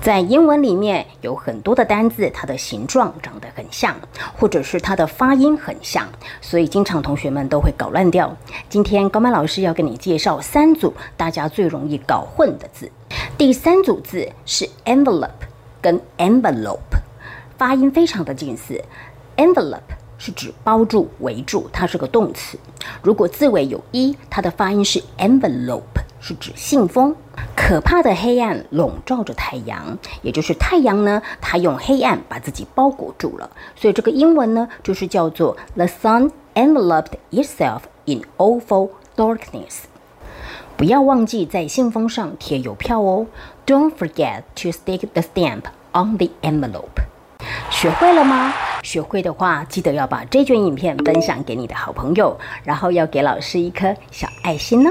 在英文里面有很多的单字，它的形状长得很像，或者是它的发音很像，所以经常同学们都会搞乱掉。今天高曼老师要跟你介绍三组大家最容易搞混的字。第三组字是 envelope 跟 envelope，发音非常的近似。envelope 是指包住、围住，它是个动词。如果字尾有 e，它的发音是 envelope，是指信封。可怕的黑暗笼罩着太阳，也就是太阳呢，它用黑暗把自己包裹住了。所以这个英文呢，就是叫做 The sun enveloped itself in awful darkness。不要忘记在信封上贴邮票哦。Don't forget to stick the stamp on the envelope。学会了吗？学会的话，记得要把这卷影片分享给你的好朋友，然后要给老师一颗小爱心呢。